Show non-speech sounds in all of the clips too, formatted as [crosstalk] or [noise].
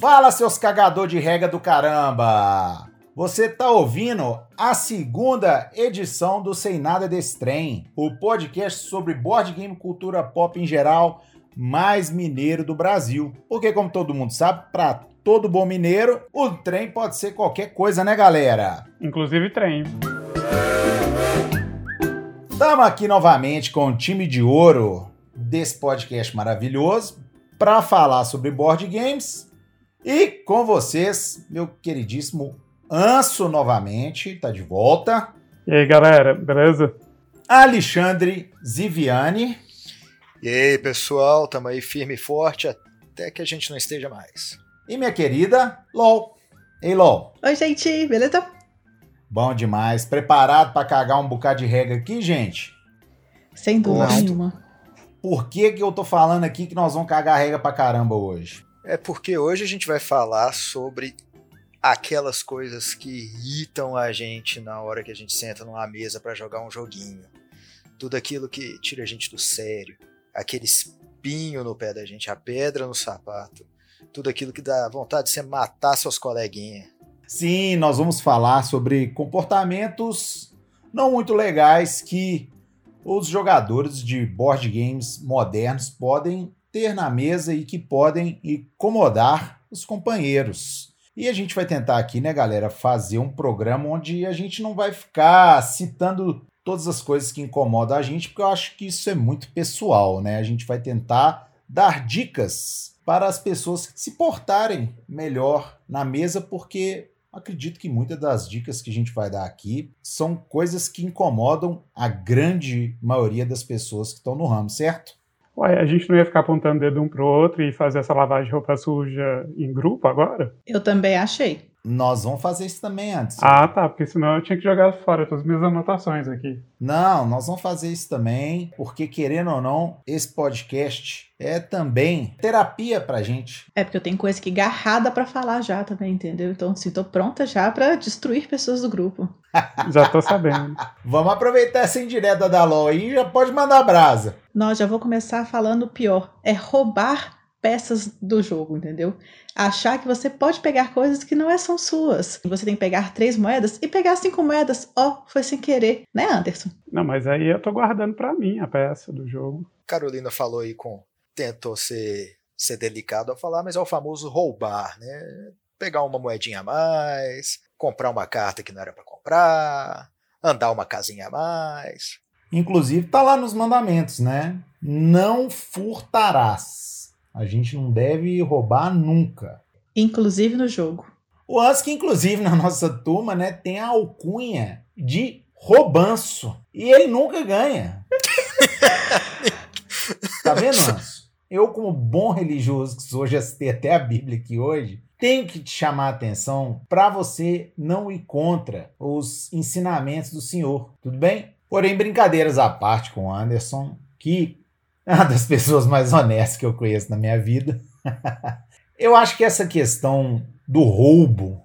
Fala, seus cagador de regra do caramba! Você tá ouvindo a segunda edição do Sem Nada Desse Trem, o podcast sobre board game cultura pop em geral, mais mineiro do Brasil. Porque, como todo mundo sabe, para todo bom mineiro, o trem pode ser qualquer coisa, né, galera? Inclusive trem. Estamos aqui novamente com o time de ouro desse podcast maravilhoso para falar sobre board games e com vocês, meu queridíssimo Anso novamente, tá de volta. E aí, galera, beleza? Alexandre Ziviani. E aí, pessoal, tamo aí firme e forte até que a gente não esteja mais. E minha querida LOL. Ei, LOL. Oi, gente, beleza? Bom demais. Preparado para cagar um bocado de regra aqui, gente? Sem dúvida Gosto. nenhuma. Por que, que eu tô falando aqui que nós vamos cagar regra pra caramba hoje? É porque hoje a gente vai falar sobre aquelas coisas que irritam a gente na hora que a gente senta numa mesa pra jogar um joguinho. Tudo aquilo que tira a gente do sério, aquele espinho no pé da gente, a pedra no sapato, tudo aquilo que dá vontade de você matar seus coleguinhas. Sim, nós vamos falar sobre comportamentos não muito legais que os jogadores de board games modernos podem ter na mesa e que podem incomodar os companheiros. E a gente vai tentar aqui, né, galera, fazer um programa onde a gente não vai ficar citando todas as coisas que incomodam a gente, porque eu acho que isso é muito pessoal, né? A gente vai tentar dar dicas para as pessoas se portarem melhor na mesa, porque acredito que muitas das dicas que a gente vai dar aqui são coisas que incomodam a grande maioria das pessoas que estão no ramo, certo? Ué, a gente não ia ficar apontando dedo um pro outro e fazer essa lavagem de roupa suja em grupo agora? Eu também achei. Nós vamos fazer isso também antes. Ah, tá, porque senão eu tinha que jogar fora todas as minhas anotações aqui. Não, nós vamos fazer isso também, porque querendo ou não, esse podcast é também terapia pra gente. É porque eu tenho coisa que garrada pra falar já também, entendeu? Então, assim, tô pronta já pra destruir pessoas do grupo. [laughs] Já tô sabendo. Vamos aproveitar essa indireta da LOL aí e já pode mandar brasa. Nós já vou começar falando o pior. É roubar peças do jogo, entendeu? Achar que você pode pegar coisas que não é- são suas. Você tem que pegar três moedas e pegar cinco moedas. Ó, foi sem querer, né, Anderson? Não, mas aí eu tô guardando pra mim a peça do jogo. Carolina falou aí com. tentou ser, ser delicado ao falar, mas é o famoso roubar, né? Pegar uma moedinha a mais, comprar uma carta que não era pra comprar, andar uma casinha a mais. Inclusive, tá lá nos mandamentos, né? Não furtarás. A gente não deve roubar nunca. Inclusive no jogo. O Husky, inclusive, [laughs] na nossa turma, né, tem a alcunha de roubanço. E ele nunca ganha. [laughs] tá vendo, Anso? Eu, como bom religioso que sou, já citei até a Bíblia aqui hoje, tenho que te chamar a atenção para você não ir contra os ensinamentos do Senhor, tudo bem? Porém, brincadeiras à parte com o Anderson, que é uma das pessoas mais honestas que eu conheço na minha vida. [laughs] eu acho que essa questão do roubo,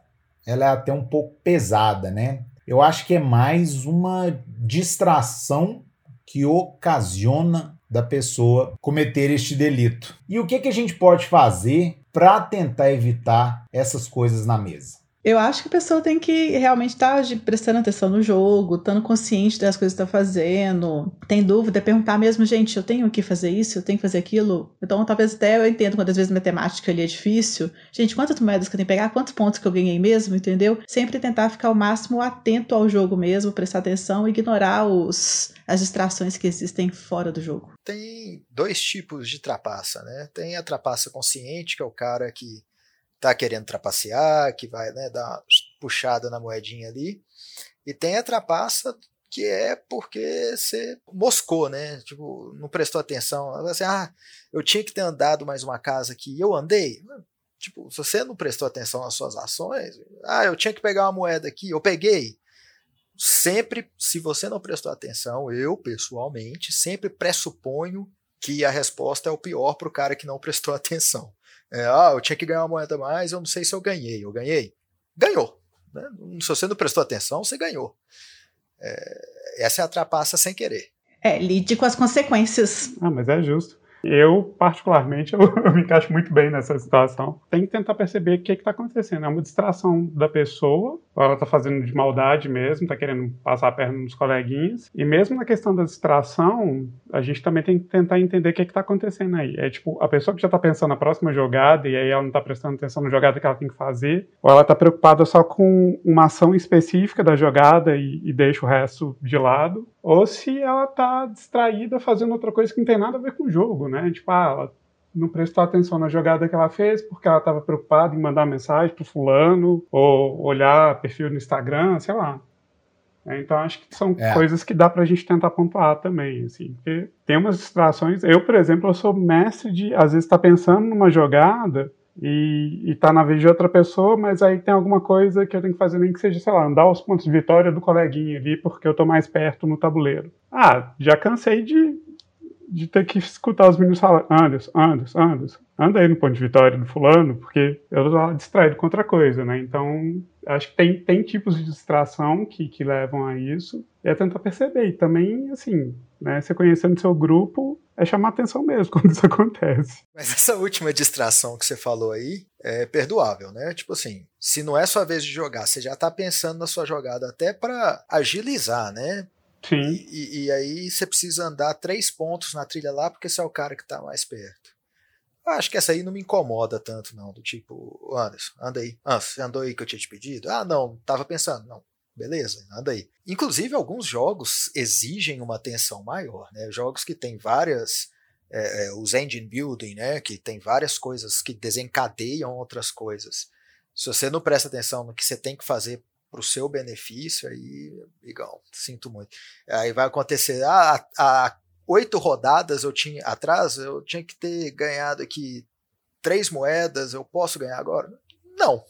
ela é até um pouco pesada, né? Eu acho que é mais uma distração que ocasiona da pessoa cometer este delito. E o que, que a gente pode fazer para tentar evitar essas coisas na mesa? Eu acho que a pessoa tem que realmente estar prestando atenção no jogo, estando consciente das coisas que está fazendo. Tem dúvida, perguntar mesmo, gente, eu tenho que fazer isso, eu tenho que fazer aquilo. Então, talvez até eu entendo quando às vezes matemática ali é difícil. Gente, quantas moedas que eu tenho que pegar, quantos pontos que eu ganhei mesmo, entendeu? Sempre tentar ficar o máximo atento ao jogo mesmo, prestar atenção e ignorar os, as distrações que existem fora do jogo. Tem dois tipos de trapaça, né? Tem a trapaça consciente, que é o cara que tá querendo trapacear, que vai né, dar uma puxada na moedinha ali. E tem a trapaça que é porque você moscou, né? Tipo, não prestou atenção. Assim, ah, eu tinha que ter andado mais uma casa aqui. Eu andei. Tipo, se você não prestou atenção nas suas ações, ah, eu tinha que pegar uma moeda aqui, eu peguei. Sempre, se você não prestou atenção, eu pessoalmente sempre pressuponho que a resposta é o pior para o cara que não prestou [laughs] atenção. É, ah, eu tinha que ganhar uma moeda a mais, eu não sei se eu ganhei. Eu ganhei? Ganhou. Né? Se você não prestou atenção, você ganhou. É, essa é a trapaça sem querer. É, lide com as consequências. Ah, mas é justo. Eu, particularmente, [laughs] eu, eu, me encaixo muito bem nessa situação. Tem que tentar perceber o que está acontecendo. É uma distração da pessoa, ou ela está fazendo de maldade mesmo, está querendo passar a perna nos coleguinhas. E mesmo na questão da distração, a gente também tem que tentar entender o que está acontecendo aí. É tipo, a pessoa que já está pensando na próxima jogada e aí ela não está prestando atenção na jogada que ela tem que fazer, ou ela está preocupada só com uma ação específica da jogada e, e deixa o resto de lado, ou se ela está distraída fazendo outra coisa que não tem nada a ver com o jogo, né? Tipo, ah, ela não prestou atenção na jogada que ela fez porque ela estava preocupada em mandar mensagem pro fulano ou olhar perfil no Instagram, sei lá. É, então acho que são é. coisas que dá pra gente tentar pontuar também, assim, porque tem umas distrações. Eu, por exemplo, eu sou mestre de às vezes estar tá pensando numa jogada e, e tá na vez de outra pessoa, mas aí tem alguma coisa que eu tenho que fazer, nem que seja, sei lá, andar os pontos de vitória do coleguinha ali, porque eu tô mais perto no tabuleiro. Ah, já cansei de, de ter que escutar os meninos falar, Anderson, Anderson, Anderson, anda aí no ponto de vitória do fulano, porque eu tô distraído com outra coisa, né? Então, acho que tem, tem tipos de distração que, que levam a isso, e é tentar perceber. E também, assim, né, você conhecendo seu grupo, é chamar atenção mesmo [laughs] quando isso acontece. Mas essa última distração que você falou aí é perdoável, né? Tipo assim, se não é sua vez de jogar, você já tá pensando na sua jogada até para agilizar, né? Sim. E, e, aí você precisa andar três pontos na trilha lá porque você é o cara que tá mais perto. Eu acho que essa aí não me incomoda tanto, não. Do tipo, Anderson, anda aí. Você andou aí que eu tinha te pedido? Ah, não, tava pensando. Não, beleza, anda aí. Inclusive, alguns jogos exigem uma atenção maior, né? Jogos que tem várias. É, é, os engine building, né? Que tem várias coisas que desencadeiam outras coisas. Se você não presta atenção no que você tem que fazer para o seu benefício, aí, igual, sinto muito. Aí vai acontecer, ah, há oito rodadas eu tinha atrás, eu tinha que ter ganhado aqui três moedas, eu posso ganhar agora? Não.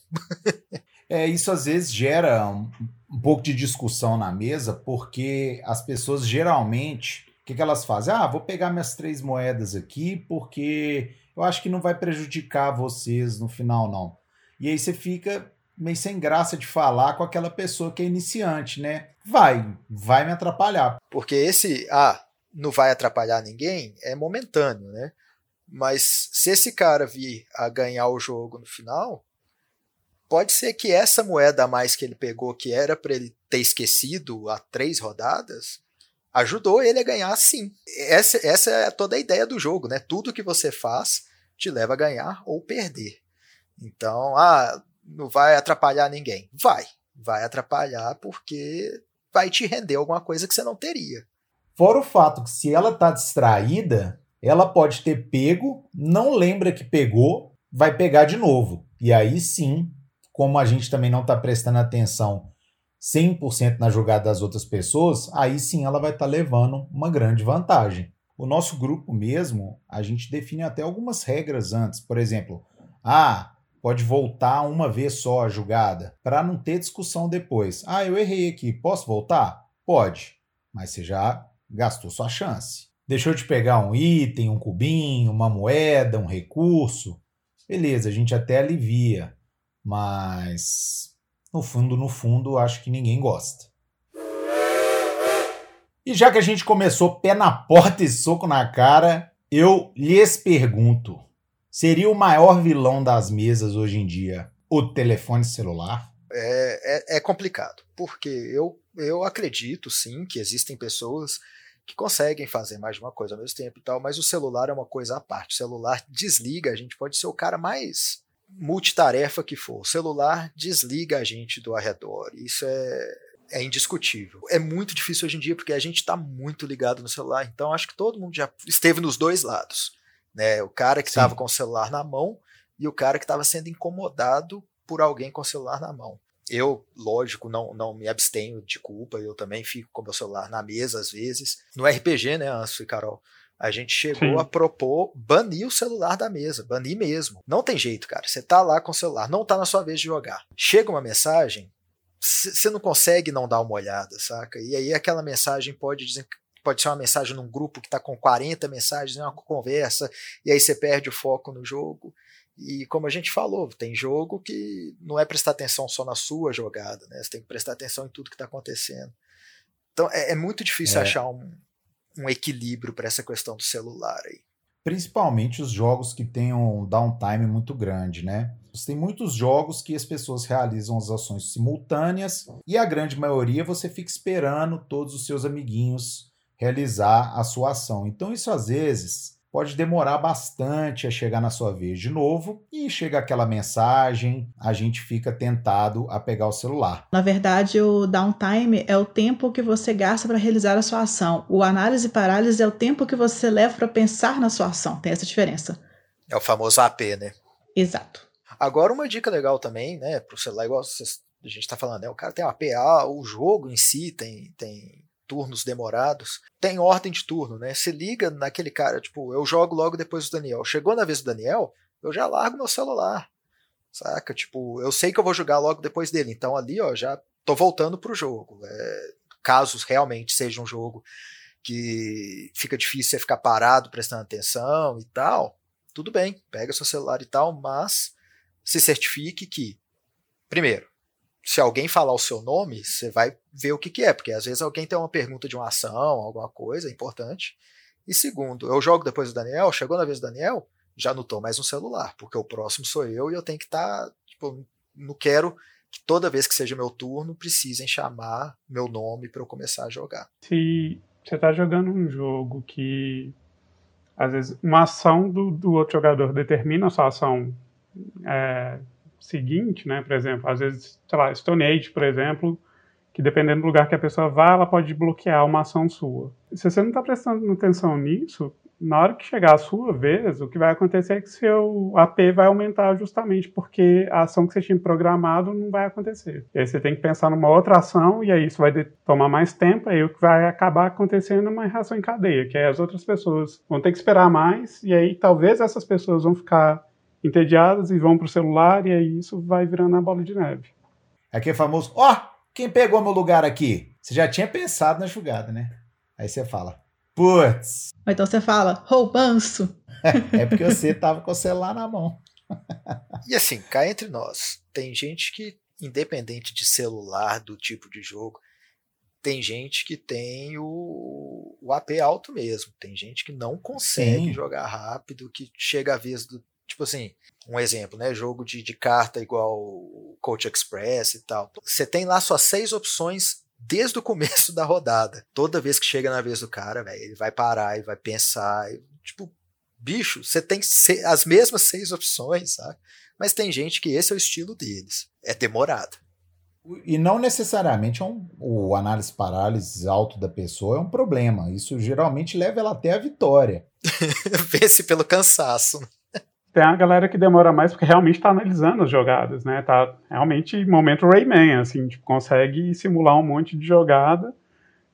[laughs] é, isso às vezes gera um, um pouco de discussão na mesa, porque as pessoas geralmente, o que, que elas fazem? Ah, vou pegar minhas três moedas aqui, porque eu acho que não vai prejudicar vocês no final, não. E aí você fica meio sem graça de falar com aquela pessoa que é iniciante, né? Vai, vai me atrapalhar. Porque esse, ah, não vai atrapalhar ninguém, é momentâneo, né? Mas se esse cara vir a ganhar o jogo no final, pode ser que essa moeda a mais que ele pegou, que era para ele ter esquecido há três rodadas, ajudou ele a ganhar sim. Essa, essa é toda a ideia do jogo, né? Tudo que você faz te leva a ganhar ou perder. Então, ah, não vai atrapalhar ninguém. Vai. Vai atrapalhar porque vai te render alguma coisa que você não teria. Fora o fato que se ela tá distraída, ela pode ter pego, não lembra que pegou, vai pegar de novo. E aí sim, como a gente também não está prestando atenção 100% na jogada das outras pessoas, aí sim ela vai estar tá levando uma grande vantagem. O nosso grupo mesmo, a gente define até algumas regras antes. Por exemplo, ah, pode voltar uma vez só a jogada, para não ter discussão depois. Ah, eu errei aqui, posso voltar? Pode, mas você já gastou sua chance. Deixou de pegar um item, um cubinho, uma moeda, um recurso. Beleza, a gente até alivia, mas no fundo, no fundo, acho que ninguém gosta. E já que a gente começou pé na porta e soco na cara, eu lhes pergunto: Seria o maior vilão das mesas hoje em dia o telefone celular? É, é, é complicado, porque eu, eu acredito sim que existem pessoas que conseguem fazer mais de uma coisa ao mesmo tempo e tal, mas o celular é uma coisa à parte. O celular desliga, a gente pode ser o cara mais multitarefa que for. O celular desliga a gente do arredor. Isso é, é indiscutível. É muito difícil hoje em dia porque a gente está muito ligado no celular, então acho que todo mundo já esteve nos dois lados. Né? O cara que estava com o celular na mão e o cara que estava sendo incomodado por alguém com o celular na mão. Eu, lógico, não, não me abstenho de culpa, eu também fico com o meu celular na mesa às vezes. No RPG, né, Anso e Carol? A gente chegou Sim. a propor banir o celular da mesa, banir mesmo. Não tem jeito, cara. Você tá lá com o celular, não tá na sua vez de jogar. Chega uma mensagem, você não consegue não dar uma olhada, saca? E aí aquela mensagem pode pode ser uma mensagem num grupo que está com 40 mensagens, é uma conversa, e aí você perde o foco no jogo. E como a gente falou, tem jogo que não é prestar atenção só na sua jogada, né? Você tem que prestar atenção em tudo que está acontecendo. Então é, é muito difícil é. achar um, um equilíbrio para essa questão do celular aí. principalmente os jogos que tenham um downtime muito grande, né? Você tem muitos jogos que as pessoas realizam as ações simultâneas e a grande maioria você fica esperando todos os seus amiguinhos realizar a sua ação. Então isso às vezes pode demorar bastante a chegar na sua vez de novo e chega aquela mensagem, a gente fica tentado a pegar o celular. Na verdade, o downtime é o tempo que você gasta para realizar a sua ação. O análise e parálise é o tempo que você leva para pensar na sua ação. Tem essa diferença. É o famoso AP, né? Exato. Agora, uma dica legal também, né, para o celular, igual a gente está falando, né, o cara tem uma APA, o jogo em si tem, tem turnos demorados, tem ordem de turno, né? Se liga naquele cara, tipo, eu jogo logo depois do Daniel. Chegou na vez do Daniel, eu já largo meu celular. Saca? Tipo, eu sei que eu vou jogar logo depois dele. Então ali, ó, já tô voltando pro jogo. É, caso realmente seja um jogo que fica difícil você ficar parado prestando atenção e tal, tudo bem, pega seu celular e tal, mas se certifique que, primeiro, se alguém falar o seu nome, você vai ver o que, que é, porque às vezes alguém tem uma pergunta de uma ação, alguma coisa importante. E segundo, eu jogo depois do Daniel, chegou na vez do Daniel, já não estou mais no celular, porque o próximo sou eu e eu tenho que estar. Tá, tipo, não quero que toda vez que seja meu turno precisem chamar meu nome para eu começar a jogar. Se você está jogando um jogo que às vezes uma ação do, do outro jogador determina a sua ação é, seguinte, né? Por exemplo, às vezes, sei lá, Stone Age, por exemplo, que dependendo do lugar que a pessoa vá, ela pode bloquear uma ação sua. Se você não está prestando atenção nisso, na hora que chegar a sua vez, o que vai acontecer é que seu AP vai aumentar justamente porque a ação que você tinha programado não vai acontecer. E aí você tem que pensar numa outra ação e aí isso vai tomar mais tempo, aí o que vai acabar acontecendo é uma reação em cadeia, que é as outras pessoas vão ter que esperar mais e aí talvez essas pessoas vão ficar entediadas e vão pro celular, e aí isso vai virando a bola de neve. Aqui é famoso, ó, oh, quem pegou meu lugar aqui? Você já tinha pensado na jogada, né? Aí você fala, putz. Ou então você fala, roubanço. [laughs] é porque você tava com o celular na mão. e assim, cá entre nós, tem gente que, independente de celular, do tipo de jogo, tem gente que tem o, o AP alto mesmo. Tem gente que não consegue Sim. jogar rápido, que chega a vez do, Tipo assim, um exemplo, né? Jogo de, de carta igual Coach Express e tal. Você tem lá suas seis opções desde o começo [laughs] da rodada. Toda vez que chega na vez do cara, ele vai parar e vai pensar. E, tipo, bicho, você tem as mesmas seis opções, sabe? Mas tem gente que esse é o estilo deles. É demorado. E não necessariamente é um, o análise parálise alto da pessoa é um problema. Isso geralmente leva ela até a vitória. [laughs] Vence pelo cansaço tem a galera que demora mais porque realmente está analisando as jogadas, né? Tá realmente momento Rayman, assim, tipo, consegue simular um monte de jogada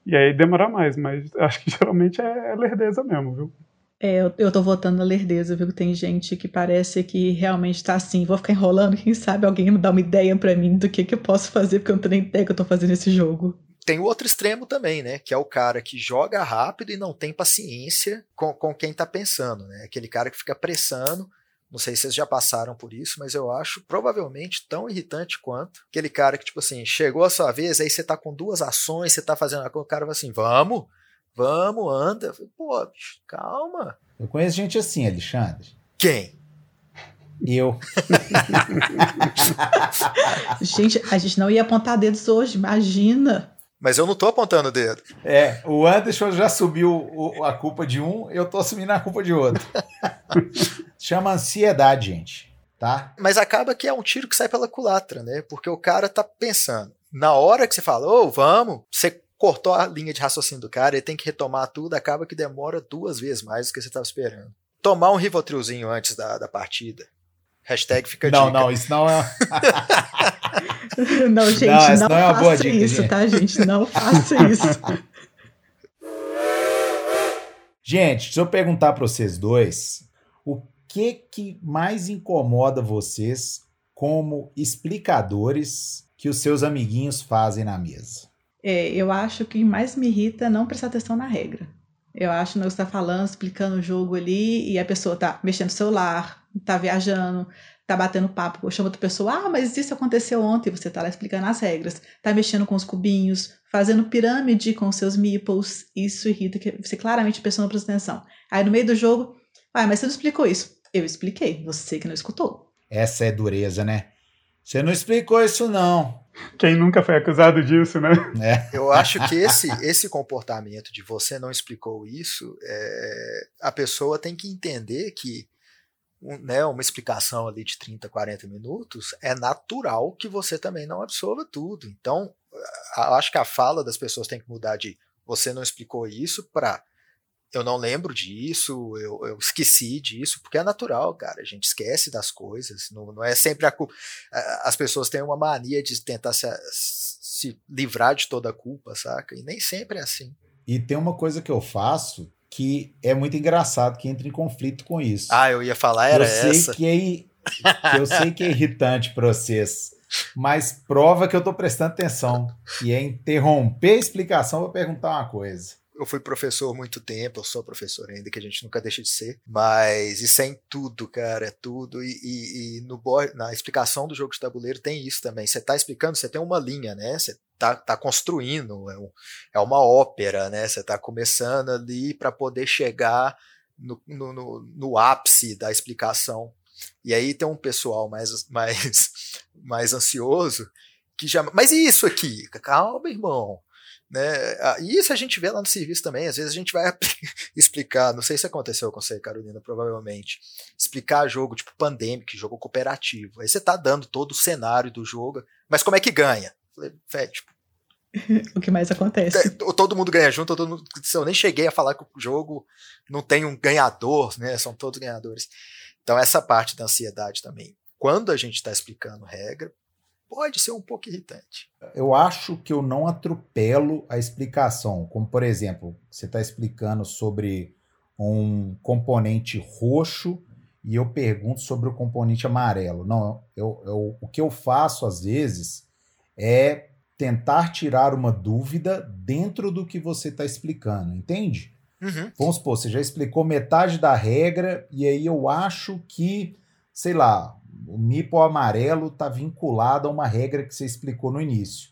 e aí demora mais, mas [laughs] acho que geralmente é, é lerdeza mesmo, viu? É, eu, eu tô votando na lerdeza, viu? Tem gente que parece que realmente tá assim, vou ficar enrolando, [laughs] quem sabe alguém me dá uma ideia para mim do que, que eu posso fazer, porque eu não tenho nem ideia que eu tô fazendo esse jogo. Tem o outro extremo também, né? Que é o cara que joga rápido e não tem paciência com, com quem tá pensando, né? Aquele cara que fica pressando não sei se vocês já passaram por isso, mas eu acho provavelmente tão irritante quanto aquele cara que, tipo assim, chegou a sua vez, aí você tá com duas ações, você tá fazendo o cara vai assim, vamos, vamos, anda. Pô, bicho, calma. Eu conheço gente assim, Alexandre. Quem? Eu. [laughs] gente, a gente não ia apontar dedos hoje, imagina. Mas eu não tô apontando o dedo. É, o Anderson já subiu a culpa de um, eu tô assumindo a culpa de outro. [laughs] Chama ansiedade, gente, tá? Mas acaba que é um tiro que sai pela culatra, né? Porque o cara tá pensando. Na hora que você fala, ô, oh, vamos, você cortou a linha de raciocínio do cara, ele tem que retomar tudo, acaba que demora duas vezes mais do que você estava esperando. Tomar um Rivotrilzinho antes da, da partida. Hashtag fica Não, dica. não, isso não é. [laughs] não, gente, não, não, não é faça dica, isso, gente. tá, gente? Não faça isso. Gente, se eu perguntar para vocês dois, o que que mais incomoda vocês como explicadores que os seus amiguinhos fazem na mesa? É, eu acho que mais me irrita é não prestar atenção na regra. Eu acho que você está falando, explicando o jogo ali, e a pessoa tá mexendo no celular, tá viajando, tá batendo papo, chama outra pessoa, ah, mas isso aconteceu ontem, você tá lá explicando as regras, tá mexendo com os cubinhos, fazendo pirâmide com seus meeples, isso irrita, que você claramente a pessoa não presta atenção. Aí no meio do jogo, Ah, mas você não explicou isso. Eu expliquei, você que não escutou. Essa é dureza, né? Você não explicou isso, não. Quem nunca foi acusado disso, né? É. [laughs] Eu acho que esse, esse comportamento de você não explicou isso, é, a pessoa tem que entender que um, né, uma explicação ali de 30, 40 minutos é natural que você também não absorva tudo. Então, acho que a fala das pessoas tem que mudar de você não explicou isso para eu não lembro disso, eu, eu, esqueci disso, porque é natural, cara. A gente esquece das coisas. Não, não é sempre a culpa. As pessoas têm uma mania de tentar se, se livrar de toda a culpa, saca? E nem sempre é assim. E tem uma coisa que eu faço que é muito engraçado, que entra em conflito com isso. Ah, eu ia falar, era eu sei essa. Que é, eu sei que é irritante para vocês, mas prova que eu tô prestando atenção. E é interromper a explicação para perguntar uma coisa eu fui professor muito tempo, eu sou professor ainda, que a gente nunca deixa de ser, mas isso é em tudo, cara, é tudo. E, e, e no na explicação do jogo de tabuleiro tem isso também. Você está explicando, você tem uma linha, né? Você tá, tá construindo, é, um, é uma ópera, né? Você está começando ali para poder chegar no, no, no, no ápice da explicação. E aí tem um pessoal mais, mais, [laughs] mais ansioso que já. Mas e isso aqui? Calma, irmão. Né? Ah, e isso a gente vê lá no serviço também. Às vezes a gente vai [laughs] explicar, não sei se aconteceu com você, Carolina, provavelmente, explicar jogo tipo Pandemic, jogo cooperativo. Aí você tá dando todo o cenário do jogo, mas como é que ganha? Falei, tipo, [laughs] o que mais acontece? Todo mundo ganha junto, todo mundo, eu nem cheguei a falar que o jogo não tem um ganhador, né? São todos ganhadores. Então, essa parte da ansiedade também. Quando a gente está explicando regra, pode ser um pouco irritante. Eu acho que eu não atropelo a explicação. Como, por exemplo, você está explicando sobre um componente roxo e eu pergunto sobre o componente amarelo. Não, eu, eu, o que eu faço às vezes é tentar tirar uma dúvida dentro do que você está explicando, entende? Uhum. Vamos supor, você já explicou metade da regra e aí eu acho que, sei lá, o MIPO amarelo está vinculado a uma regra que você explicou no início.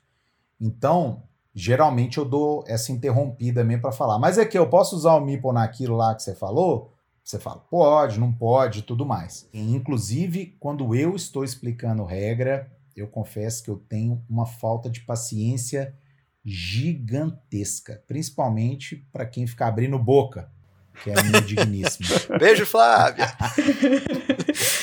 Então, geralmente eu dou essa interrompida mesmo para falar. Mas é que eu posso usar o MIPO naquilo lá que você falou? Você fala, pode, não pode, tudo mais. E, inclusive, quando eu estou explicando regra, eu confesso que eu tenho uma falta de paciência gigantesca, principalmente para quem fica abrindo boca, que é a minha digníssima. [laughs] Beijo, Flávia! [laughs]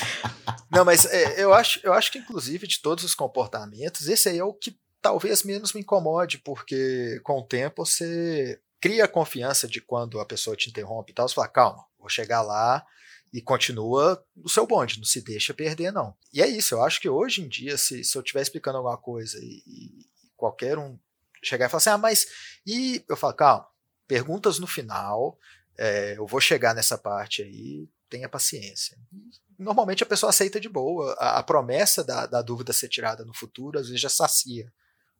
Não, mas é, eu, acho, eu acho que, inclusive, de todos os comportamentos, esse aí é o que talvez menos me incomode, porque com o tempo você cria a confiança de quando a pessoa te interrompe e tal, você fala, calma, vou chegar lá e continua o seu bonde, não se deixa perder, não. E é isso, eu acho que hoje em dia, se, se eu estiver explicando alguma coisa e, e, qualquer um chegar e falar assim, ah, mas. E eu falo, calma, perguntas no final, é, eu vou chegar nessa parte aí, tenha paciência normalmente a pessoa aceita de boa. A, a promessa da, da, dúvida ser tirada no futuro, às vezes já sacia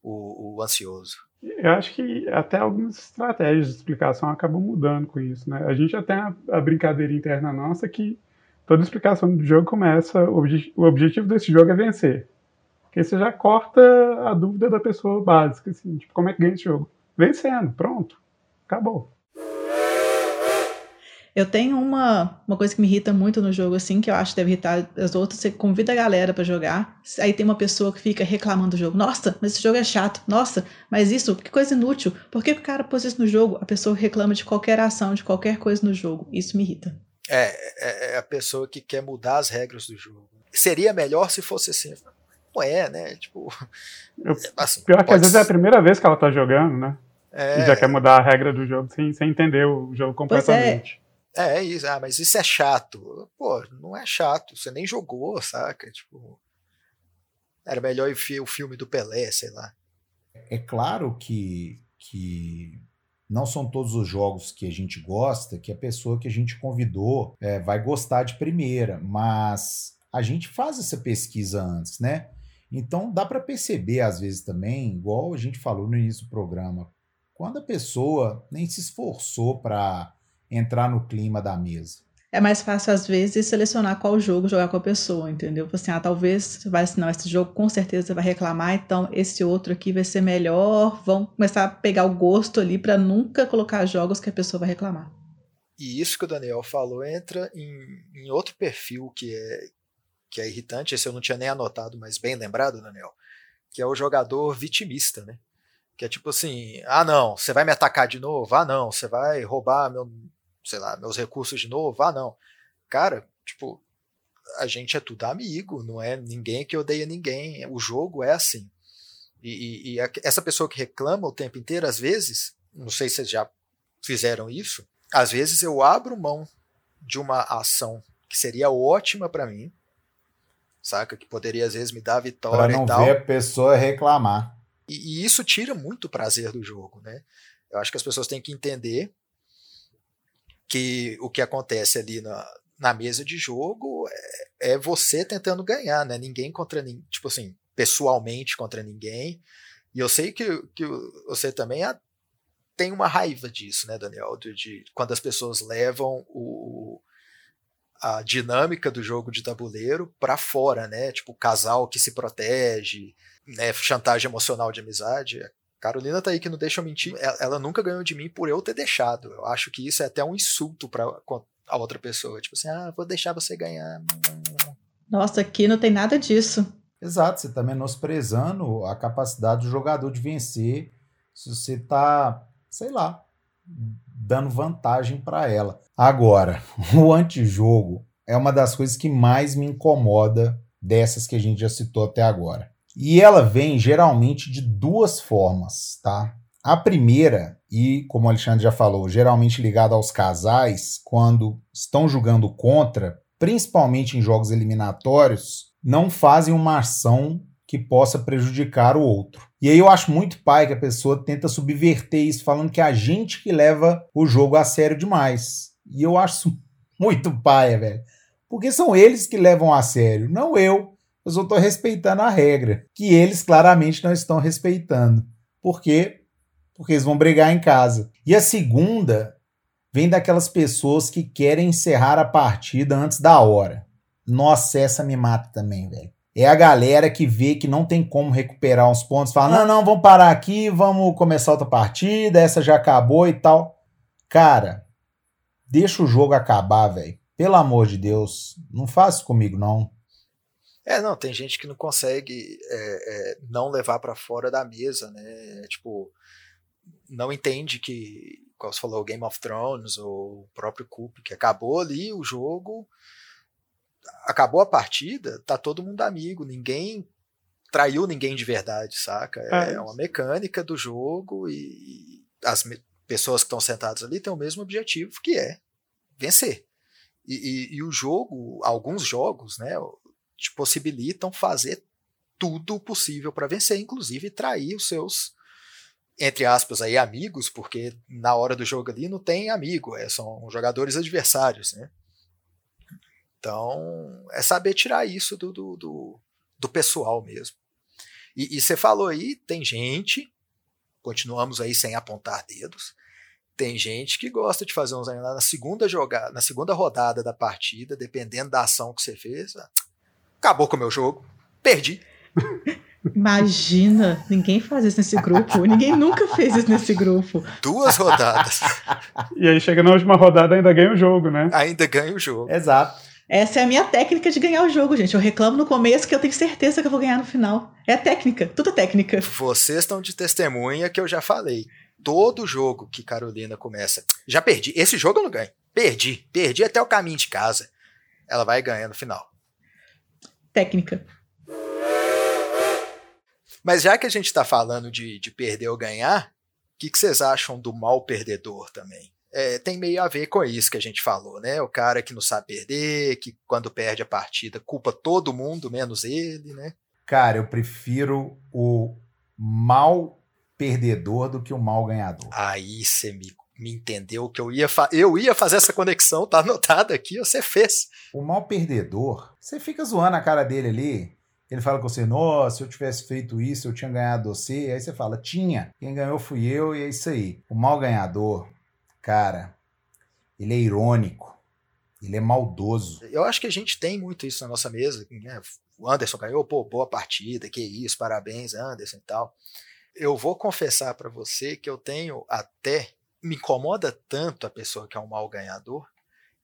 o, o, ansioso. Eu acho que até algumas estratégias de explicação acabam mudando com isso. Né? A gente já tem a, a brincadeira interna nossa que toda explicação do jogo começa, o, obje, o objetivo desse jogo é vencer. Porque você já corta a dúvida da pessoa básica, assim, tipo, como é que ganha esse jogo? Vencendo, pronto, acabou. Eu tenho uma, uma coisa que me irrita muito no jogo, assim, que eu acho que deve irritar as outras. Você convida a galera para jogar, aí tem uma pessoa que fica reclamando do jogo. Nossa, mas esse jogo é chato. Nossa, mas isso, que coisa inútil. Por que o cara pôs isso no jogo? A pessoa reclama de qualquer ação, de qualquer coisa no jogo. Isso me irrita. É, é, é a pessoa que quer mudar as regras do jogo. Seria melhor se fosse assim. Não é, né? Tipo. Eu, [laughs] assim, pior que às vezes é a primeira vez que ela tá jogando, né? É... E já quer mudar a regra do jogo sem, sem entender o jogo completamente. É isso. Ah, mas isso é chato. Pô, não é chato. Você nem jogou, saca? Tipo. Era melhor ver o filme do Pelé, sei lá. É claro que, que não são todos os jogos que a gente gosta que a pessoa que a gente convidou é, vai gostar de primeira, mas a gente faz essa pesquisa antes, né? Então dá para perceber às vezes também, igual a gente falou no início do programa, quando a pessoa nem se esforçou para entrar no clima da mesa. É mais fácil, às vezes, selecionar qual jogo jogar com a pessoa, entendeu? Assim, ah, talvez vai assinar esse jogo, com certeza vai reclamar, então esse outro aqui vai ser melhor. Vão começar a pegar o gosto ali para nunca colocar jogos que a pessoa vai reclamar. E isso que o Daniel falou entra em, em outro perfil que é, que é irritante, esse eu não tinha nem anotado, mas bem lembrado, Daniel, que é o jogador vitimista, né? Que é tipo assim, ah não, você vai me atacar de novo? Ah não, você vai roubar meu, sei lá, meus recursos de novo? Ah não. Cara, tipo, a gente é tudo amigo, não é ninguém que odeia ninguém. O jogo é assim. E, e, e essa pessoa que reclama o tempo inteiro, às vezes, não sei se vocês já fizeram isso, às vezes eu abro mão de uma ação que seria ótima para mim, saca? Que poderia às vezes me dar vitória pra não e tal. ver a pessoa reclamar. E, e, isso tira muito prazer do jogo, né? Eu acho que as pessoas têm que entender que o que acontece ali na, na mesa de jogo é, é você tentando ganhar, né? Ninguém contra ninguém, tipo assim, pessoalmente contra ninguém. E eu sei que, que você também tem uma raiva disso, né, Daniel? De, de quando as pessoas levam o, a dinâmica do jogo de tabuleiro para fora, né? Tipo, casal que se protege, né? Chantagem emocional de amizade. Carolina tá aí que não deixa eu mentir. Ela, ela, nunca ganhou de mim por eu ter deixado. Eu acho que isso é até um insulto para a outra pessoa. Tipo assim, ah, vou deixar você ganhar. Nossa, aqui não tem nada disso. Exato, você está menosprezando a capacidade do jogador de vencer se você está, sei lá, dando vantagem para ela. Agora, [laughs] o antijogo é uma das coisas que mais me incomoda dessas que a gente já citou até agora. E ela vem geralmente de duas formas, tá? A primeira, e como o Alexandre já falou, geralmente ligada aos casais, quando estão jogando contra, principalmente em jogos eliminatórios, não fazem uma ação que possa prejudicar o outro. E aí eu acho muito pai que a pessoa tenta subverter isso, falando que é a gente que leva o jogo a sério demais. E eu acho [laughs] muito pai, velho. Porque são eles que levam a sério, não eu. Eu só estou respeitando a regra, que eles claramente não estão respeitando. Por quê? Porque eles vão brigar em casa. E a segunda vem daquelas pessoas que querem encerrar a partida antes da hora. Nossa, essa me mata também, velho. É a galera que vê que não tem como recuperar uns pontos, fala: não, não, vamos parar aqui, vamos começar outra partida, essa já acabou e tal. Cara, deixa o jogo acabar, velho. Pelo amor de Deus, não faça comigo, não. É, não, tem gente que não consegue é, é, não levar para fora da mesa, né? Tipo, não entende que, como você falou, Game of Thrones ou o próprio Coop, que acabou ali o jogo, acabou a partida, tá todo mundo amigo, ninguém traiu ninguém de verdade, saca? É, é uma mecânica do jogo e as pessoas que estão sentadas ali têm o mesmo objetivo, que é vencer. E, e, e o jogo, alguns jogos, né, te possibilitam fazer tudo possível para vencer, inclusive trair os seus entre aspas aí amigos, porque na hora do jogo ali não tem amigo, é, são jogadores adversários, né? Então, é saber tirar isso do, do, do, do pessoal mesmo. E, você falou aí, tem gente, continuamos aí sem apontar dedos, tem gente que gosta de fazer uns na segunda jogada, na segunda rodada da partida, dependendo da ação que você fez, acabou com o meu jogo, perdi. Imagina, ninguém faz isso nesse grupo. Ninguém nunca fez isso nesse grupo. Duas rodadas. e aí chega na última rodada ainda ganha o jogo, né? Ainda ganha o jogo. Exato. Essa é a minha técnica de ganhar o jogo, gente. Eu reclamo no começo que eu tenho certeza que eu vou ganhar no final. É a técnica, tudo técnica. Vocês estão de testemunha que eu já falei. Todo jogo que Carolina começa, já perdi. Esse jogo eu não ganho. Perdi. Perdi até o caminho de casa. Ela vai ganhar no final. Técnica. Mas já que a gente está falando de, de perder ou ganhar, o que, que vocês acham do mal perdedor também? é, tem meio a ver com isso que a gente falou, né? O cara que não sabe perder, que quando perde a partida culpa todo mundo, menos ele, né? Cara, eu prefiro o mal perdedor do que o mal ganhador. Aí você me, me entendeu que eu ia, eu ia fazer essa conexão, tá anotado aqui, você fez. O mal perdedor, você fica zoando a cara dele ali, ele fala com você, nossa, se eu tivesse feito isso, eu tinha ganhado você. Aí você fala, tinha. Quem ganhou fui eu e é isso aí. O mal ganhador, cara, ele é irônico, ele é maldoso. Eu acho que a gente tem muito isso na nossa mesa. Né? O Anderson ganhou, pô, boa partida, que isso, parabéns, Anderson e tal. Eu vou confessar para você que eu tenho até me incomoda tanto a pessoa que é um mau ganhador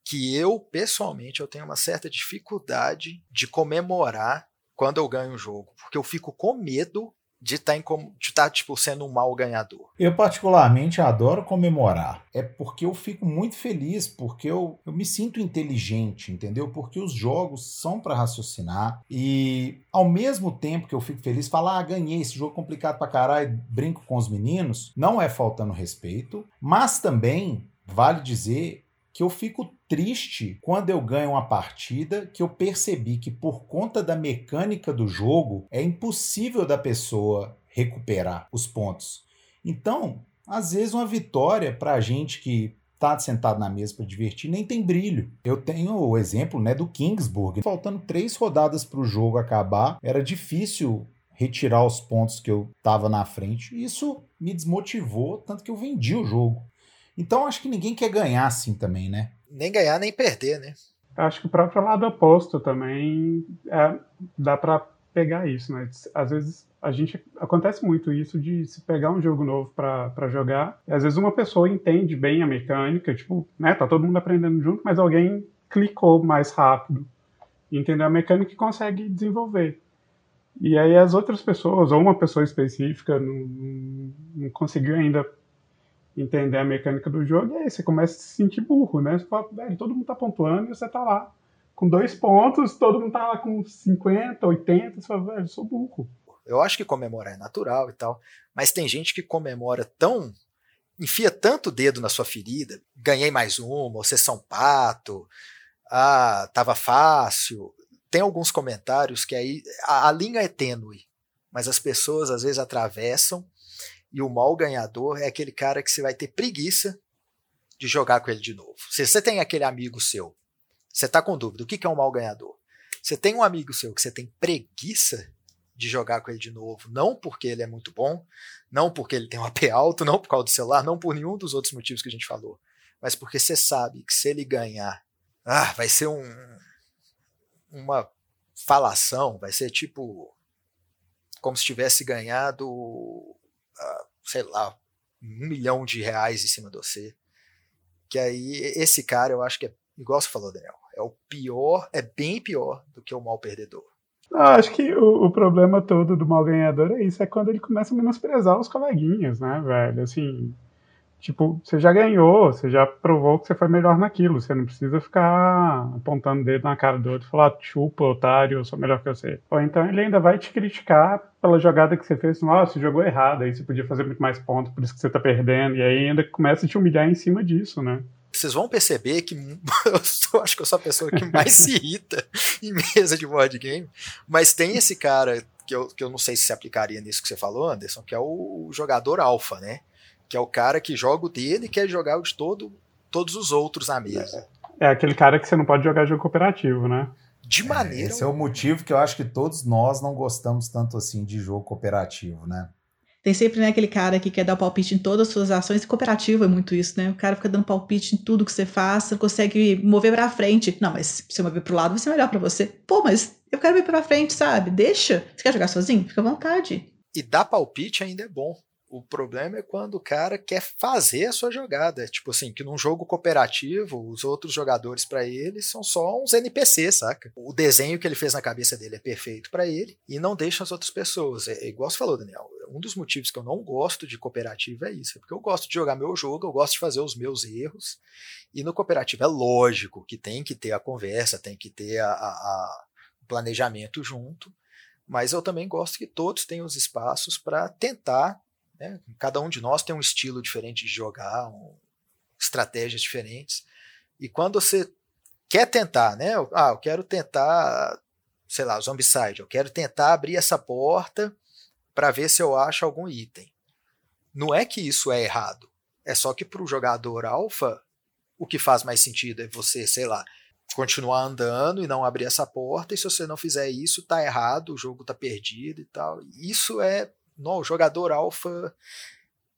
que eu, pessoalmente, eu tenho uma certa dificuldade de comemorar quando eu ganho um jogo, porque eu fico com medo de tá estar tá, tipo, sendo um mau ganhador. Eu, particularmente, adoro comemorar. É porque eu fico muito feliz, porque eu, eu me sinto inteligente, entendeu? Porque os jogos são para raciocinar e, ao mesmo tempo que eu fico feliz, falar, ah, ganhei esse jogo complicado pra caralho, brinco com os meninos, não é faltando respeito, mas também, vale dizer, que eu fico triste quando eu ganho uma partida que eu percebi que por conta da mecânica do jogo é impossível da pessoa recuperar os pontos. Então, às vezes uma vitória para a gente que tá sentado na mesa para divertir nem tem brilho. Eu tenho o exemplo né, do Kingsburg. Faltando três rodadas para o jogo acabar, era difícil retirar os pontos que eu estava na frente. Isso me desmotivou, tanto que eu vendi o jogo. Então acho que ninguém quer ganhar assim também, né? Nem ganhar, nem perder, né? Acho que o próprio lado oposto também é, dá para pegar isso, né? Às vezes a gente acontece muito isso de se pegar um jogo novo para jogar, e às vezes uma pessoa entende bem a mecânica, tipo, né, tá todo mundo aprendendo junto, mas alguém clicou mais rápido, entendeu a mecânica e consegue desenvolver. E aí as outras pessoas, ou uma pessoa específica, não, não conseguiu ainda entender a mecânica do jogo, e aí você começa a se sentir burro, né? Você fala, velho, todo mundo tá pontuando e você tá lá com dois pontos, todo mundo tá lá com 50, 80, você fala, velho, eu sou burro. Eu acho que comemorar é natural e tal, mas tem gente que comemora tão. enfia tanto o dedo na sua ferida, ganhei mais uma, você são pato, ah, tava fácil. Tem alguns comentários que aí a, a linha é tênue, mas as pessoas às vezes atravessam e o mal ganhador é aquele cara que você vai ter preguiça de jogar com ele de novo. Se você tem aquele amigo seu, você está com dúvida, o que é um mal ganhador? Você tem um amigo seu que você tem preguiça de jogar com ele de novo, não porque ele é muito bom, não porque ele tem um AP alto, não por causa do celular, não por nenhum dos outros motivos que a gente falou, mas porque você sabe que se ele ganhar, ah, vai ser um uma falação, vai ser tipo como se tivesse ganhado sei lá, um milhão de reais em cima de você. Que aí, esse cara, eu acho que é, igual você falou, Daniel, é o pior, é bem pior do que o mal perdedor. Ah, acho que o, o, problema todo do mal ganhador é isso, é quando ele começa a menosprezar os coleguinhas, né, velho? Assim, tipo, você já ganhou, você já provou que você foi melhor naquilo, você não precisa ficar apontando o dedo na cara do outro e falar, chupa, otário, eu sou melhor que você. Ou então ele ainda vai te criticar pela jogada que você fez, nossa, você jogou errado, aí você podia fazer muito mais pontos, por isso que você tá perdendo, e aí ainda começa a te humilhar em cima disso, né? Vocês vão perceber que [laughs] eu sou, acho que eu sou a pessoa que mais se irrita [laughs] em mesa de board game, mas tem esse cara que eu, que eu não sei se se aplicaria nisso que você falou, Anderson, que é o jogador alfa, né? Que é o cara que joga o dele e quer jogar o de todo, todos os outros na mesa. É, é aquele cara que você não pode jogar jogo cooperativo, né? De é, maneira. esse é o motivo que eu acho que todos nós não gostamos tanto assim de jogo cooperativo, né? Tem sempre né, aquele cara que quer dar palpite em todas as suas ações, e cooperativo é muito isso, né? O cara fica dando palpite em tudo que você faz, você consegue mover pra frente. Não, mas se você mover pro lado, vai ser melhor para você. Pô, mas eu quero ir pra frente, sabe? Deixa. Você quer jogar sozinho? Fica à vontade. E dar palpite ainda é bom. O problema é quando o cara quer fazer a sua jogada. Tipo assim, que num jogo cooperativo, os outros jogadores para ele são só uns NPC, saca? O desenho que ele fez na cabeça dele é perfeito para ele e não deixa as outras pessoas. É, é, igual você falou, Daniel. Um dos motivos que eu não gosto de cooperativo é isso. É porque eu gosto de jogar meu jogo, eu gosto de fazer os meus erros. E no cooperativo é lógico que tem que ter a conversa, tem que ter a, a, a planejamento junto. Mas eu também gosto que todos tenham os espaços para tentar né? Cada um de nós tem um estilo diferente de jogar, um, estratégias diferentes. E quando você quer tentar, né? Ah, eu quero tentar, sei lá, Zombicide, eu quero tentar abrir essa porta para ver se eu acho algum item. Não é que isso é errado. É só que para o jogador alfa, o que faz mais sentido é você, sei lá, continuar andando e não abrir essa porta, e se você não fizer isso, tá errado, o jogo tá perdido e tal. Isso é no, jogador alfa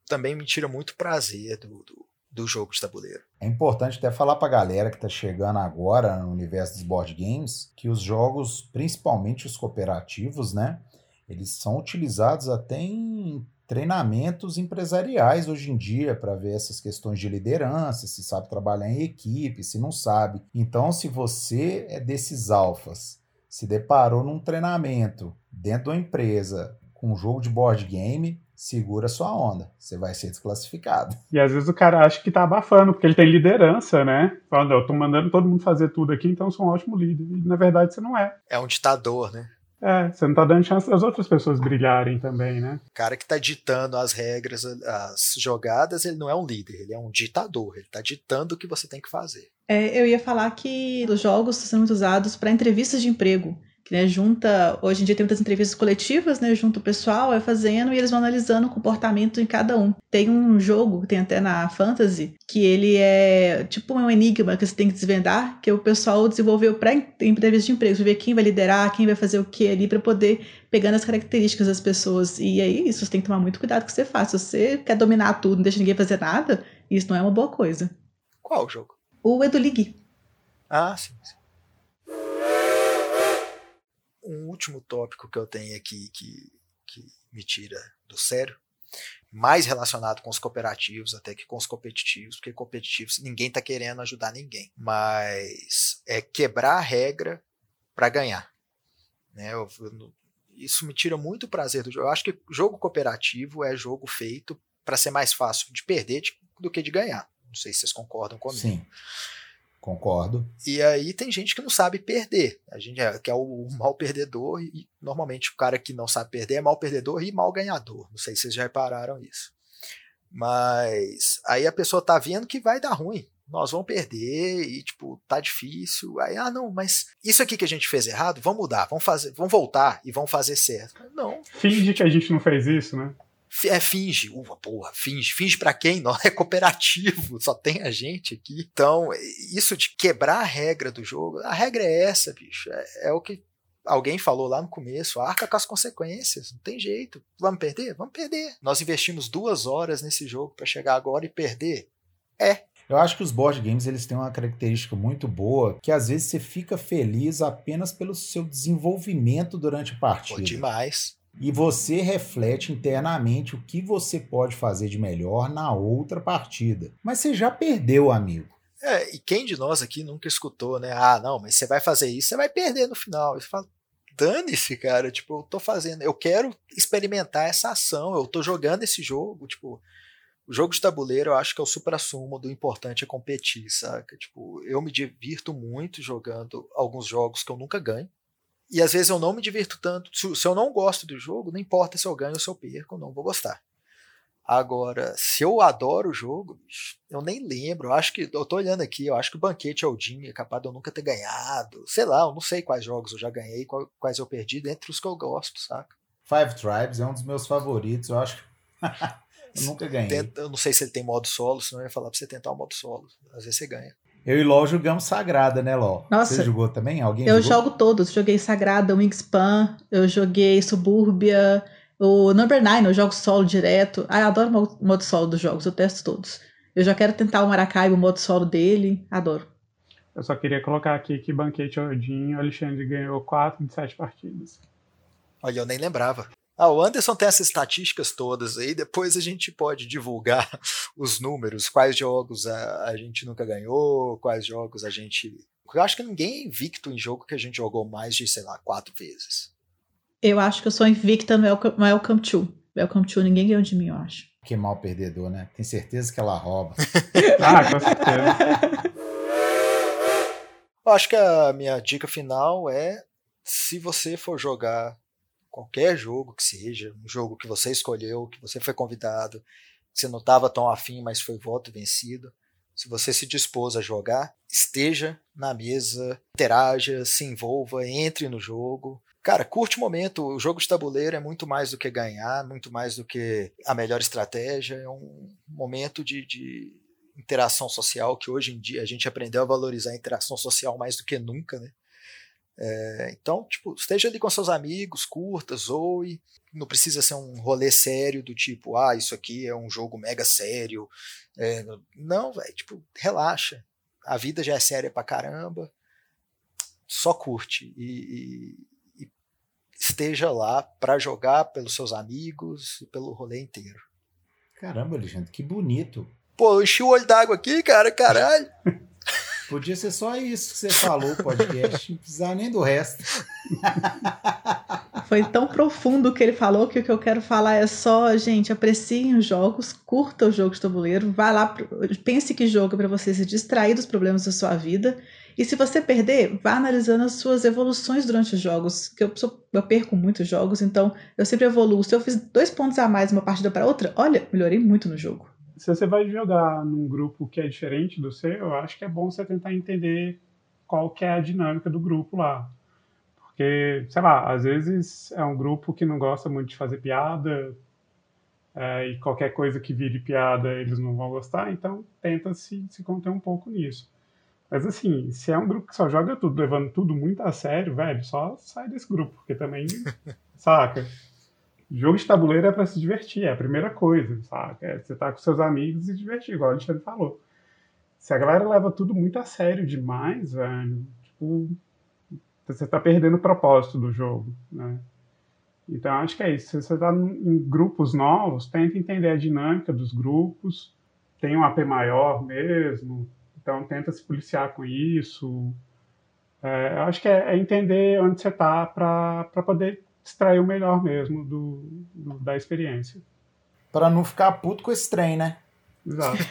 também me tira muito prazer do, do, do, jogo de tabuleiro. É importante até falar para a galera que está chegando agora no universo dos board games que os jogos, principalmente os cooperativos, né? Eles são utilizados até em treinamentos empresariais hoje em dia para ver essas questões de liderança, se sabe trabalhar em equipe, se não sabe. Então, se você é desses alfas, se deparou num treinamento dentro de uma empresa um jogo de board game, segura sua onda, você vai ser desclassificado. E às vezes o cara acha que tá abafando, porque ele tem liderança, né? Falando, eu tô mandando todo mundo fazer tudo aqui, então eu sou um ótimo líder. E na verdade você não é. É um ditador, né? É, você não tá dando chance das outras pessoas brilharem também, né? O cara que tá ditando as regras, as jogadas, ele não é um líder, ele é um ditador, ele tá ditando o que você tem que fazer. É, eu ia falar que os jogos estão sendo muito usados para entrevistas de emprego que né, junta, hoje em dia tem muitas entrevistas coletivas, né, junto o pessoal, vai fazendo e eles vão analisando o comportamento em cada um. Tem um jogo, tem até na Fantasy, que ele é tipo um enigma que você tem que desvendar, que o pessoal desenvolveu para entrevista de emprego, ver quem vai liderar, quem vai fazer o que ali para poder pegando as características das pessoas. E aí isso você tem que tomar muito cuidado com o que você faz. Se você quer dominar tudo, não deixa ninguém fazer nada, isso não é uma boa coisa. Qual o jogo? O Edu League. Ah, sim. sim um último tópico que eu tenho aqui que, que me tira do sério, mais relacionado com os cooperativos até que com os competitivos, porque competitivos ninguém está querendo ajudar ninguém, mas é quebrar a regra para ganhar. Né? Eu, eu, isso me tira muito prazer do jogo. Eu acho que jogo cooperativo é jogo feito para ser mais fácil de perder do que de ganhar. Não sei se vocês concordam comigo. Sim. Concordo. E aí tem gente que não sabe perder. A gente é, que é o, mal perdedor, e normalmente o cara que não sabe perder é mal perdedor e mal ganhador. Não sei se vocês já repararam isso. Mas aí a pessoa tá vendo que vai dar ruim. Nós vamos perder e, tipo, tá difícil. Aí, ah, não, mas isso aqui que a gente fez errado, vamos mudar, vamos fazer, vamos voltar e vamos fazer certo. Não. Finge que a gente não fez isso, né? É, finge. Uva, porra, finge. Finge para quem? Não [laughs] é cooperativo, só tem a gente aqui. Então, isso de quebrar a regra do jogo, a regra é essa, bicho. É, é o que alguém falou lá no começo, arca com as consequências, não tem jeito. Vamos perder? Vamos perder. Nós investimos duas horas nesse jogo para chegar agora e perder? É. Eu acho que os board games eles têm uma característica muito boa, que às vezes você fica feliz apenas pelo seu desenvolvimento durante a partida. Pô, demais e você reflete internamente o que você pode fazer de melhor na outra partida. Mas você já perdeu, amigo. É, e quem de nós aqui nunca escutou, né? Ah, não, mas você vai fazer isso, você vai perder no final. Você fala, dane-se, cara. Tipo, eu tô fazendo, eu quero experimentar essa ação, eu tô jogando esse jogo, tipo. O jogo de tabuleiro eu acho que é o supra-sumo do importante é competir, saca? Tipo, eu me divirto muito jogando alguns jogos que eu nunca ganho. E às vezes eu não me divirto tanto. Se, eu não gosto do jogo, não importa se eu ganho ou se eu perco, eu não vou gostar. Agora, se eu adoro o jogo, eu nem lembro. Eu acho que. Eu tô olhando aqui, eu acho que o Banquete Aldin é capaz de eu nunca ter ganhado. Sei lá, eu não sei quais jogos eu já ganhei, quais eu perdi, dentre os que eu gosto, saca? Five Tribes é um dos meus favoritos, eu acho. [laughs] eu nunca ganhei. Eu não sei se ele tem modo solo, senão eu ia falar pra você tentar o modo solo. Às vezes você ganha. Eu e Ló jogamos Sagrada, né, Ló? Nossa. Você jogou também? Alguém Eu jogou? jogo todos. Joguei Sagrada, Wingspan, eu joguei Suburbia, o Number 9, eu jogo solo direto. Ah, eu adoro o modo solo dos jogos, eu testo todos. Eu já quero tentar o Maracaibo, o modo solo dele, adoro. Eu só queria colocar aqui que Banquete Odin, o Alexandre ganhou 4 de 7 partidas. Olha, eu nem lembrava. Ah, o Anderson tem essas estatísticas todas aí, depois a gente pode divulgar [laughs] os números, quais jogos a, a gente nunca ganhou, quais jogos a gente. Eu acho que ninguém é invicto em jogo que a gente jogou mais de, sei lá, quatro vezes. Eu acho que eu sou invicta no Welcome, no Welcome to. Welcome to, ninguém ganhou de mim, eu acho. Que mal perdedor, né? Tem certeza que ela rouba. [laughs] ah, com certeza. Eu acho que a minha dica final é: se você for jogar qualquer jogo que seja, um jogo que você escolheu, que você foi convidado, que você não estava tão afim, mas foi voto vencido. Se você se dispôs a jogar, esteja na mesa, interaja, se envolva, entre no jogo. Cara, curte o momento. O jogo de tabuleiro é muito mais do que ganhar, muito mais do que a melhor estratégia. É um momento de, de interação social que hoje em dia a gente aprendeu a valorizar a interação social mais do que nunca, né? É, então, tipo, esteja ali com seus amigos, curta, zoe. Não precisa ser um rolê sério do tipo, ah, isso aqui é um jogo mega sério. É, não, velho, tipo, relaxa. A vida já é séria pra caramba. Só curte. E, e, e esteja lá para jogar pelos seus amigos e pelo rolê inteiro. Caramba, Alexandre, que bonito. Pô, eu enchi o olho d'água aqui, cara, caralho. [laughs] Podia ser só isso que você falou, podcast, não precisava nem do resto. Foi tão profundo que ele falou que o que eu quero falar é só, gente, apreciem os jogos, curta o jogo de tabuleiro, vá lá, pense que jogo é para você se distrair dos problemas da sua vida. E se você perder, vá analisando as suas evoluções durante os jogos, que eu, sou, eu perco muitos jogos, então eu sempre evoluo. Se eu fiz dois pontos a mais uma partida para outra, olha, melhorei muito no jogo se você vai jogar num grupo que é diferente do seu, eu acho que é bom você tentar entender qual que é a dinâmica do grupo lá. Porque, sei lá, às vezes é um grupo que não gosta muito de fazer piada, é, e qualquer coisa que vire piada eles não vão gostar, então tenta se, se conter um pouco nisso. Mas assim, se é um grupo que só joga tudo, levando tudo muito a sério, velho, só sai desse grupo, porque também, [laughs] saca? Jogo de tabuleiro é para se divertir, é a primeira coisa? É você tá com seus amigos e se divertir, igual a Alexandre falou. Se a galera leva tudo muito a sério demais, velho, tipo, você tá perdendo o propósito do jogo, né? Então, acho que é isso. Se você está em grupos novos, tenta entender a dinâmica dos grupos. Tem um AP maior mesmo, então tenta se policiar com isso. É, acho que é, é entender onde você está para poder extrair o melhor mesmo do, do da experiência. Para não ficar puto com esse trem, né? Exato. [laughs]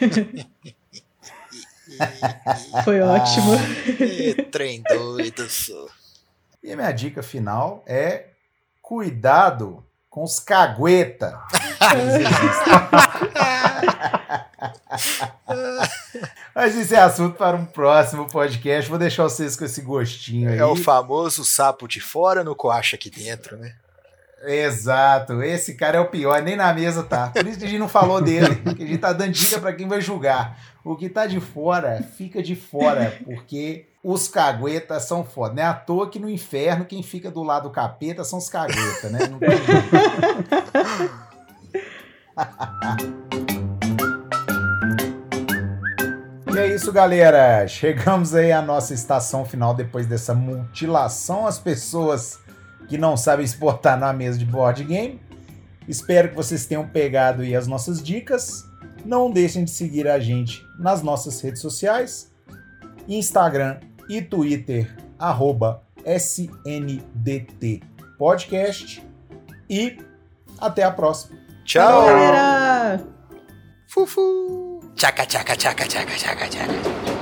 Foi ótimo. Ah, trem doido, só. E a minha dica final é cuidado com os cagueta. [laughs] Mas isso é assunto para um próximo podcast. Vou deixar vocês com esse gostinho aí. É o famoso sapo de fora no coacha aqui dentro, né? Exato, esse cara é o pior, nem na mesa tá. Por isso que a gente não falou dele, [laughs] que a gente tá dando dica para quem vai julgar. O que tá de fora, fica de fora, porque os caguetas são foda. Não é à toa que no inferno quem fica do lado do capeta são os caguetas, né? Não tem... [laughs] [laughs] E é isso, galera. Chegamos aí à nossa estação final depois dessa mutilação às pessoas que não sabem exportar na mesa de board game. Espero que vocês tenham pegado aí as nossas dicas. Não deixem de seguir a gente nas nossas redes sociais, Instagram e Twitter, arroba SNDT Podcast. E até a próxima. Tchau! Galera! Fufu! Tchaca, tchaca, tchaca, tchaca, tchaca, tchaca.